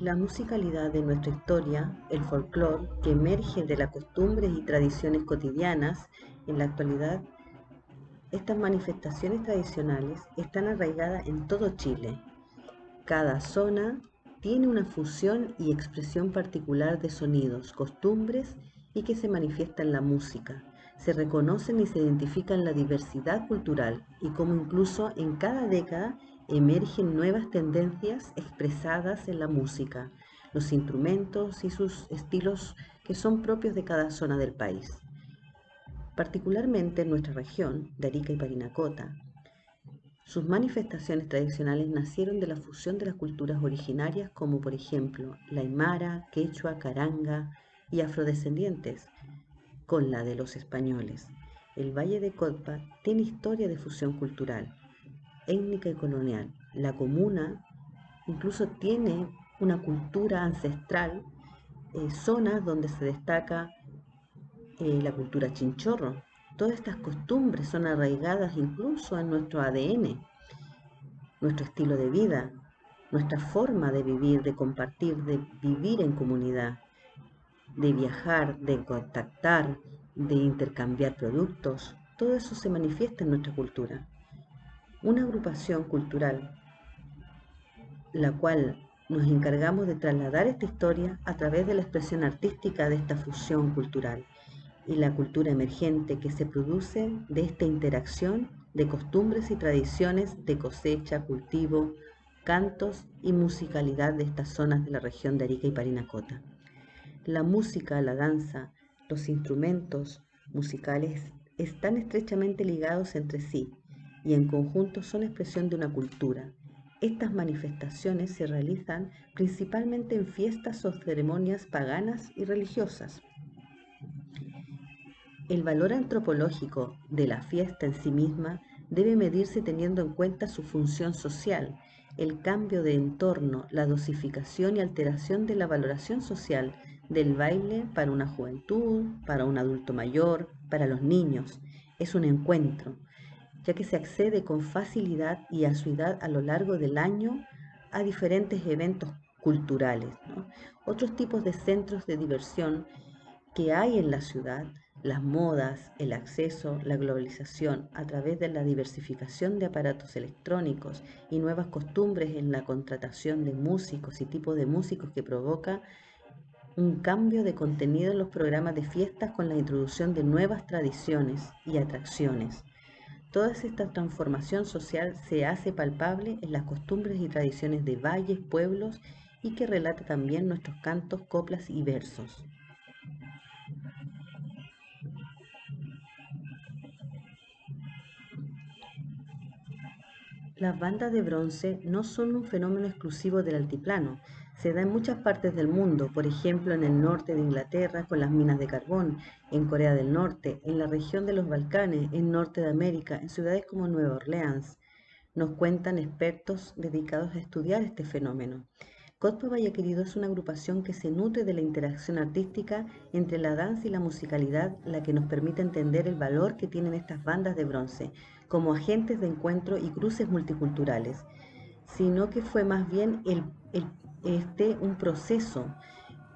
La musicalidad de nuestra historia, el folclore, que emerge de las costumbres y tradiciones cotidianas, en la actualidad, estas manifestaciones tradicionales están arraigadas en todo Chile. Cada zona tiene una fusión y expresión particular de sonidos, costumbres y que se manifiesta en la música. Se reconocen y se identifican la diversidad cultural y como incluso en cada década emergen nuevas tendencias expresadas en la música, los instrumentos y sus estilos que son propios de cada zona del país. Particularmente en nuestra región, de Arica y Parinacota, sus manifestaciones tradicionales nacieron de la fusión de las culturas originarias como por ejemplo la aymara, quechua, caranga y afrodescendientes, con la de los españoles. El Valle de Cotpa tiene historia de fusión cultural, étnica y colonial. La comuna incluso tiene una cultura ancestral, eh, zonas donde se destaca eh, la cultura chinchorro. Todas estas costumbres son arraigadas incluso en nuestro ADN, nuestro estilo de vida, nuestra forma de vivir, de compartir, de vivir en comunidad, de viajar, de contactar, de intercambiar productos. Todo eso se manifiesta en nuestra cultura una agrupación cultural, la cual nos encargamos de trasladar esta historia a través de la expresión artística de esta fusión cultural y la cultura emergente que se produce de esta interacción de costumbres y tradiciones de cosecha, cultivo, cantos y musicalidad de estas zonas de la región de Arica y Parinacota. La música, la danza, los instrumentos musicales están estrechamente ligados entre sí y en conjunto son expresión de una cultura. Estas manifestaciones se realizan principalmente en fiestas o ceremonias paganas y religiosas. El valor antropológico de la fiesta en sí misma debe medirse teniendo en cuenta su función social, el cambio de entorno, la dosificación y alteración de la valoración social del baile para una juventud, para un adulto mayor, para los niños. Es un encuentro, ya que se accede con facilidad y edad a lo largo del año a diferentes eventos culturales. Otros tipos de centros de diversión que hay en la ciudad, las modas, el acceso, la globalización a través de la diversificación de aparatos electrónicos y nuevas costumbres en la contratación de músicos y tipos de músicos que provoca un cambio de contenido en los programas de fiestas con la introducción de nuevas tradiciones y atracciones. Toda esta transformación social se hace palpable en las costumbres y tradiciones de valles, pueblos y que relata también nuestros cantos, coplas y versos. Las bandas de bronce no son un fenómeno exclusivo del altiplano, se da en muchas partes del mundo, por ejemplo en el norte de Inglaterra con las minas de carbón, en Corea del Norte, en la región de los Balcanes, en Norte de América, en ciudades como Nueva Orleans. Nos cuentan expertos dedicados a estudiar este fenómeno. Cotpa Valle Querido es una agrupación que se nutre de la interacción artística entre la danza y la musicalidad, la que nos permite entender el valor que tienen estas bandas de bronce como agentes de encuentro y cruces multiculturales, sino que fue más bien el este, un proceso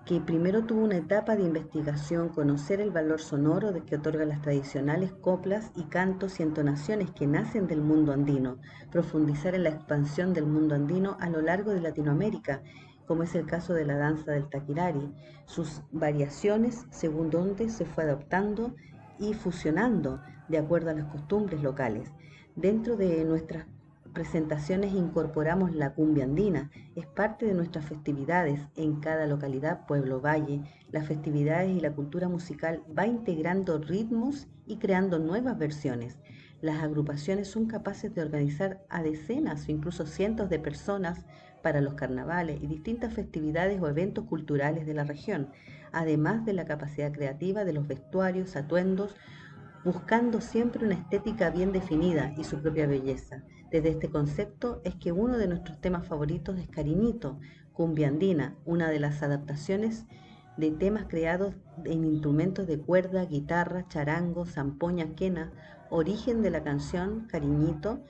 que primero tuvo una etapa de investigación, conocer el valor sonoro de que otorgan las tradicionales coplas y cantos y entonaciones que nacen del mundo andino, profundizar en la expansión del mundo andino a lo largo de Latinoamérica, como es el caso de la danza del taquirari, sus variaciones según donde se fue adoptando y fusionando de acuerdo a las costumbres locales. Dentro de nuestras presentaciones incorporamos la cumbia andina. Es parte de nuestras festividades en cada localidad, pueblo, valle. Las festividades y la cultura musical va integrando ritmos y creando nuevas versiones. Las agrupaciones son capaces de organizar a decenas o incluso cientos de personas para los carnavales y distintas festividades o eventos culturales de la región, además de la capacidad creativa de los vestuarios, atuendos, buscando siempre una estética bien definida y su propia belleza. Desde este concepto es que uno de nuestros temas favoritos es Cariñito, cumbia andina, una de las adaptaciones de temas creados en instrumentos de cuerda, guitarra, charango, zampoña, quena. Origen de la canción Cariñito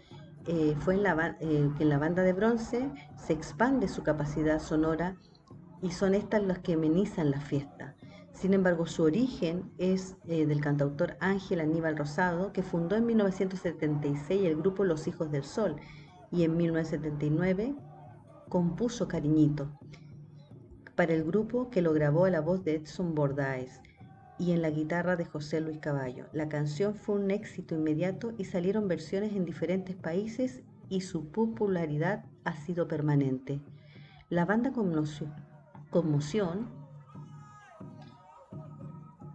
eh, fue en la, eh, que en la banda de bronce se expande su capacidad sonora y son estas las que amenizan la fiesta. Sin embargo, su origen es eh, del cantautor Ángel Aníbal Rosado, que fundó en 1976 el grupo Los Hijos del Sol y en 1979 compuso Cariñito para el grupo que lo grabó a la voz de Edson Bordáez y en la guitarra de José Luis Caballo. La canción fue un éxito inmediato y salieron versiones en diferentes países y su popularidad ha sido permanente. La banda Conmoción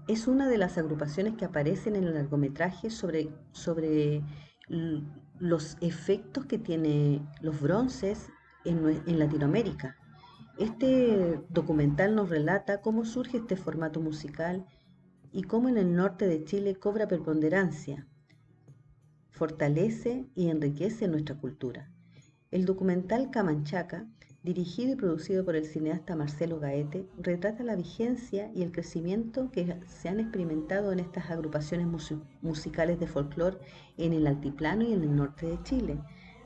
es una de las agrupaciones que aparecen en el largometraje sobre, sobre los efectos que tienen los bronces en Latinoamérica. Este documental nos relata cómo surge este formato musical y cómo en el norte de Chile cobra preponderancia, fortalece y enriquece nuestra cultura. El documental Camanchaca, dirigido y producido por el cineasta Marcelo Gaete, retrata la vigencia y el crecimiento que se han experimentado en estas agrupaciones musicales de folclore en el altiplano y en el norte de Chile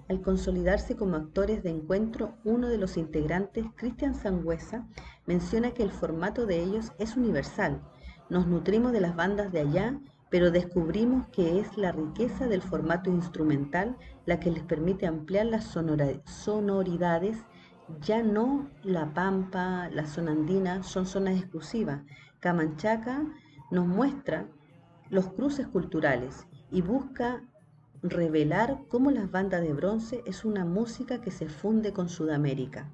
al consolidarse como actores de encuentro, uno de los integrantes, Cristian Sangüesa, menciona que el formato de ellos es universal. Nos nutrimos de las bandas de allá, pero descubrimos que es la riqueza del formato instrumental la que les permite ampliar las sonoridades. Ya no la pampa, la zona andina son zonas exclusivas. Camanchaca nos muestra los cruces culturales y busca revelar cómo las bandas de bronce es una música que se funde con Sudamérica.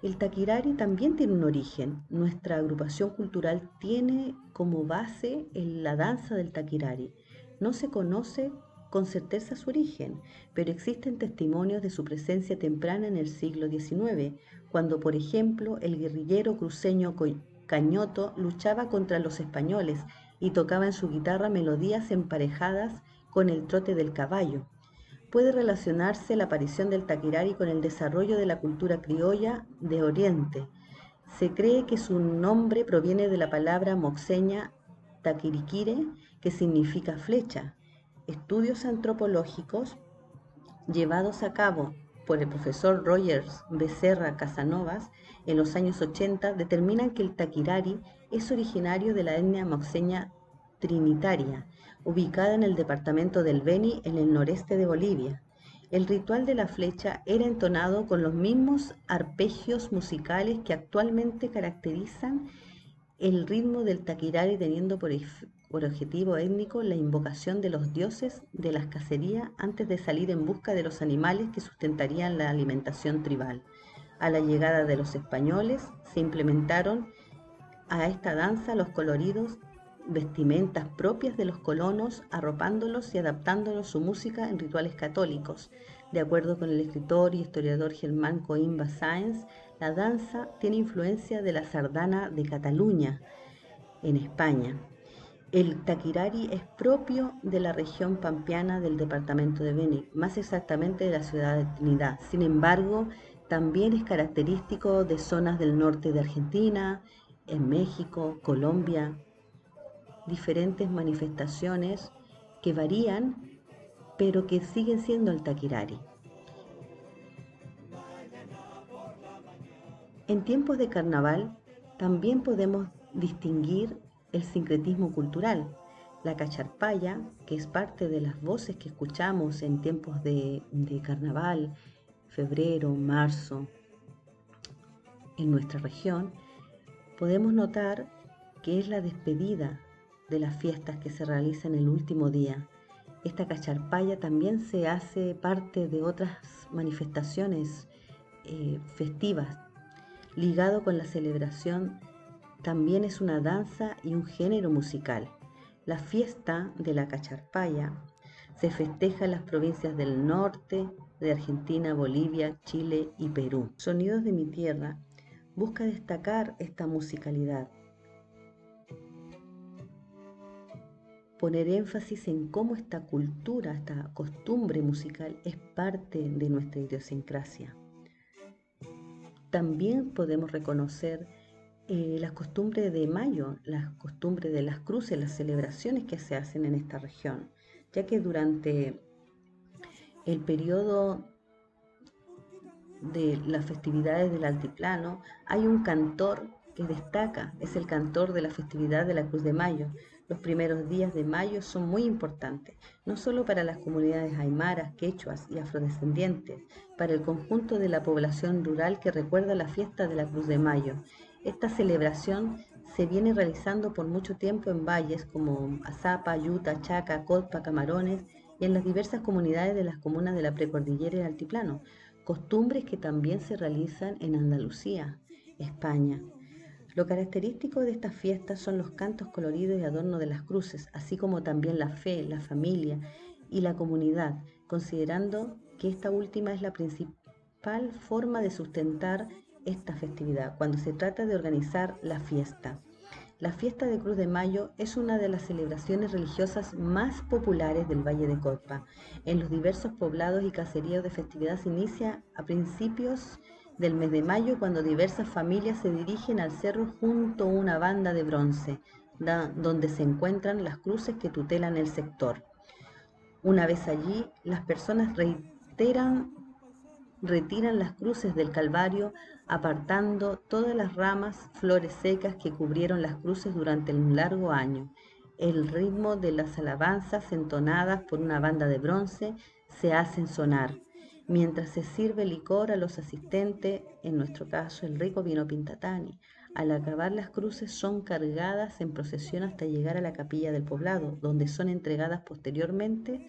El taquirari también tiene un origen. Nuestra agrupación cultural tiene como base la danza del taquirari. No se conoce con certeza su origen, pero existen testimonios de su presencia temprana en el siglo XIX, cuando, por ejemplo, el guerrillero cruceño Cañoto luchaba contra los españoles y tocaba en su guitarra melodías emparejadas con el trote del caballo. Puede relacionarse la aparición del taquirari con el desarrollo de la cultura criolla de Oriente. Se cree que su nombre proviene de la palabra moxeña taquiriquire, que significa flecha. Estudios antropológicos llevados a cabo por el profesor Rogers Becerra Casanovas en los años 80 determinan que el taquirari es originario de la etnia moxeña trinitaria, ubicada en el departamento del Beni, en el noreste de Bolivia. El ritual de la flecha era entonado con los mismos arpegios musicales que actualmente caracterizan el ritmo del taquirari, teniendo por, por objetivo étnico la invocación de los dioses de las cacerías antes de salir en busca de los animales que sustentarían la alimentación tribal. A la llegada de los españoles se implementaron a esta danza los coloridos vestimentas propias de los colonos, arropándolos y adaptándolos su música en rituales católicos. De acuerdo con el escritor y historiador Germán Coimba Sáenz, la danza tiene influencia de la sardana de Cataluña, en España. El taquirari es propio de la región pampeana del departamento de Beni, más exactamente de la ciudad de Trinidad. Sin embargo, también es característico de zonas del norte de Argentina, en México, Colombia, diferentes manifestaciones que varían, pero que siguen siendo el taquirari. En tiempos de carnaval también podemos distinguir el sincretismo cultural. La cacharpaya, que es parte de las voces que escuchamos en tiempos de, carnaval, febrero, marzo, en nuestra región, podemos notar que es la despedida de las fiestas que se realizan el último día. Esta cacharpaya también se hace parte de otras manifestaciones eh, festivas. Ligado con la celebración, también es una danza y un género musical. La fiesta de la cacharpaya se festeja en las provincias del norte, de Argentina, Bolivia, Chile y Perú. Sonidos de mi tierra busca destacar esta musicalidad, poner énfasis en cómo esta cultura, esta costumbre musical es parte de nuestra idiosincrasia. También podemos reconocer eh, las costumbres de mayo, las costumbres de las cruces, las celebraciones que se hacen en esta región, ya que durante el periodo de las festividades del altiplano, hay un cantor que destaca, es el cantor de la festividad de la Cruz de Mayo. Los primeros días de mayo son muy importantes, no solo para las comunidades aymaras, quechuas y afrodescendientes, para el conjunto de la población rural que recuerda la fiesta de la Cruz de Mayo. Esta celebración se viene realizando por mucho tiempo en valles como Azapa, Yuta, Chaca, Cotpa, Camarones y en las diversas comunidades de las comunas de la precordillera y el altiplano, costumbres que también se realizan en Andalucía, España. Lo característico de estas fiestas son los cantos coloridos y adorno de las cruces, así como también la fe, la familia y la comunidad, considerando que esta última es la principal forma de sustentar esta festividad cuando se trata de organizar la fiesta. La fiesta de Cruz de Mayo es una de las celebraciones religiosas más populares del Valle de Cotpa. En los diversos poblados y caseríos de festividad se inicia a principios del mes de mayo cuando diversas familias se dirigen al cerro junto a una banda de bronce, donde se encuentran las cruces que tutelan el sector. Una vez allí, las personas reiteran retiran las cruces del Calvario, apartando todas las ramas, flores secas que cubrieron las cruces durante un largo año. El ritmo de las alabanzas entonadas por una banda de bronce se hacen sonar, mientras se sirve licor a los asistentes, en nuestro caso el rico vino Pintatani. Al acabar las cruces son cargadas en procesión hasta llegar a la capilla del poblado, donde son entregadas posteriormente.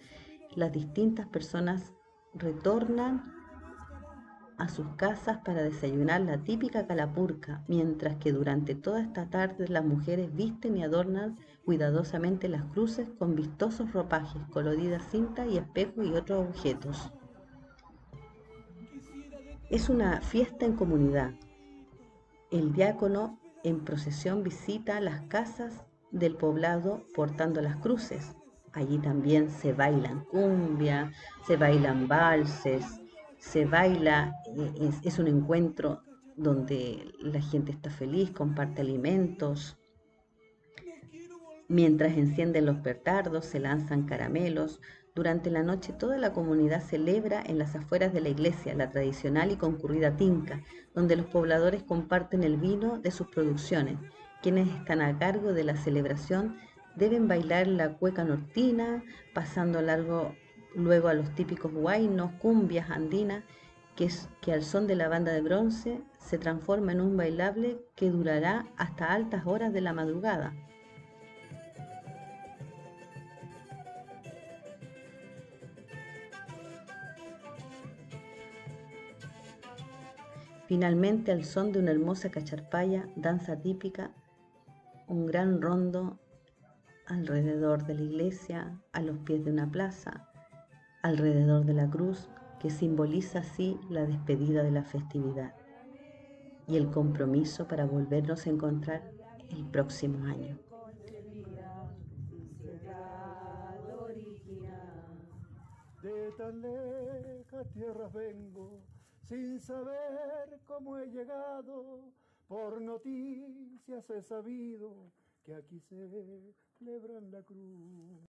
Las distintas personas retornan a sus casas para desayunar la típica calapurca, mientras que durante toda esta tarde las mujeres visten y adornan cuidadosamente las cruces con vistosos ropajes, coloridas cintas y espejos y otros objetos. Es una fiesta en comunidad. El diácono en procesión visita las casas del poblado portando las cruces. Allí también se bailan cumbia, se bailan valses, se baila, eh, es, un encuentro donde la gente está feliz, comparte alimentos. Mientras encienden los petardos, se lanzan caramelos. Durante la noche toda la comunidad celebra en las afueras de la iglesia la tradicional y concurrida tinca, donde los pobladores comparten el vino de sus producciones. Quienes están a cargo de la celebración deben bailar la cueca nortina, pasando largo luego a los típicos guainos, cumbias andinas, que, que al son de la banda de bronce se transforma en un bailable que durará hasta altas horas de la madrugada. Finalmente, al son de una hermosa cacharpaya, danza típica, un gran rondo alrededor de la iglesia, a los pies de una plaza, alrededor de la cruz que simboliza así la despedida de la festividad y el compromiso para volvernos a encontrar el próximo año. De tan lejas tierras vengo, sin saber cómo he llegado, por noticias he sabido que aquí se celebran la cruz.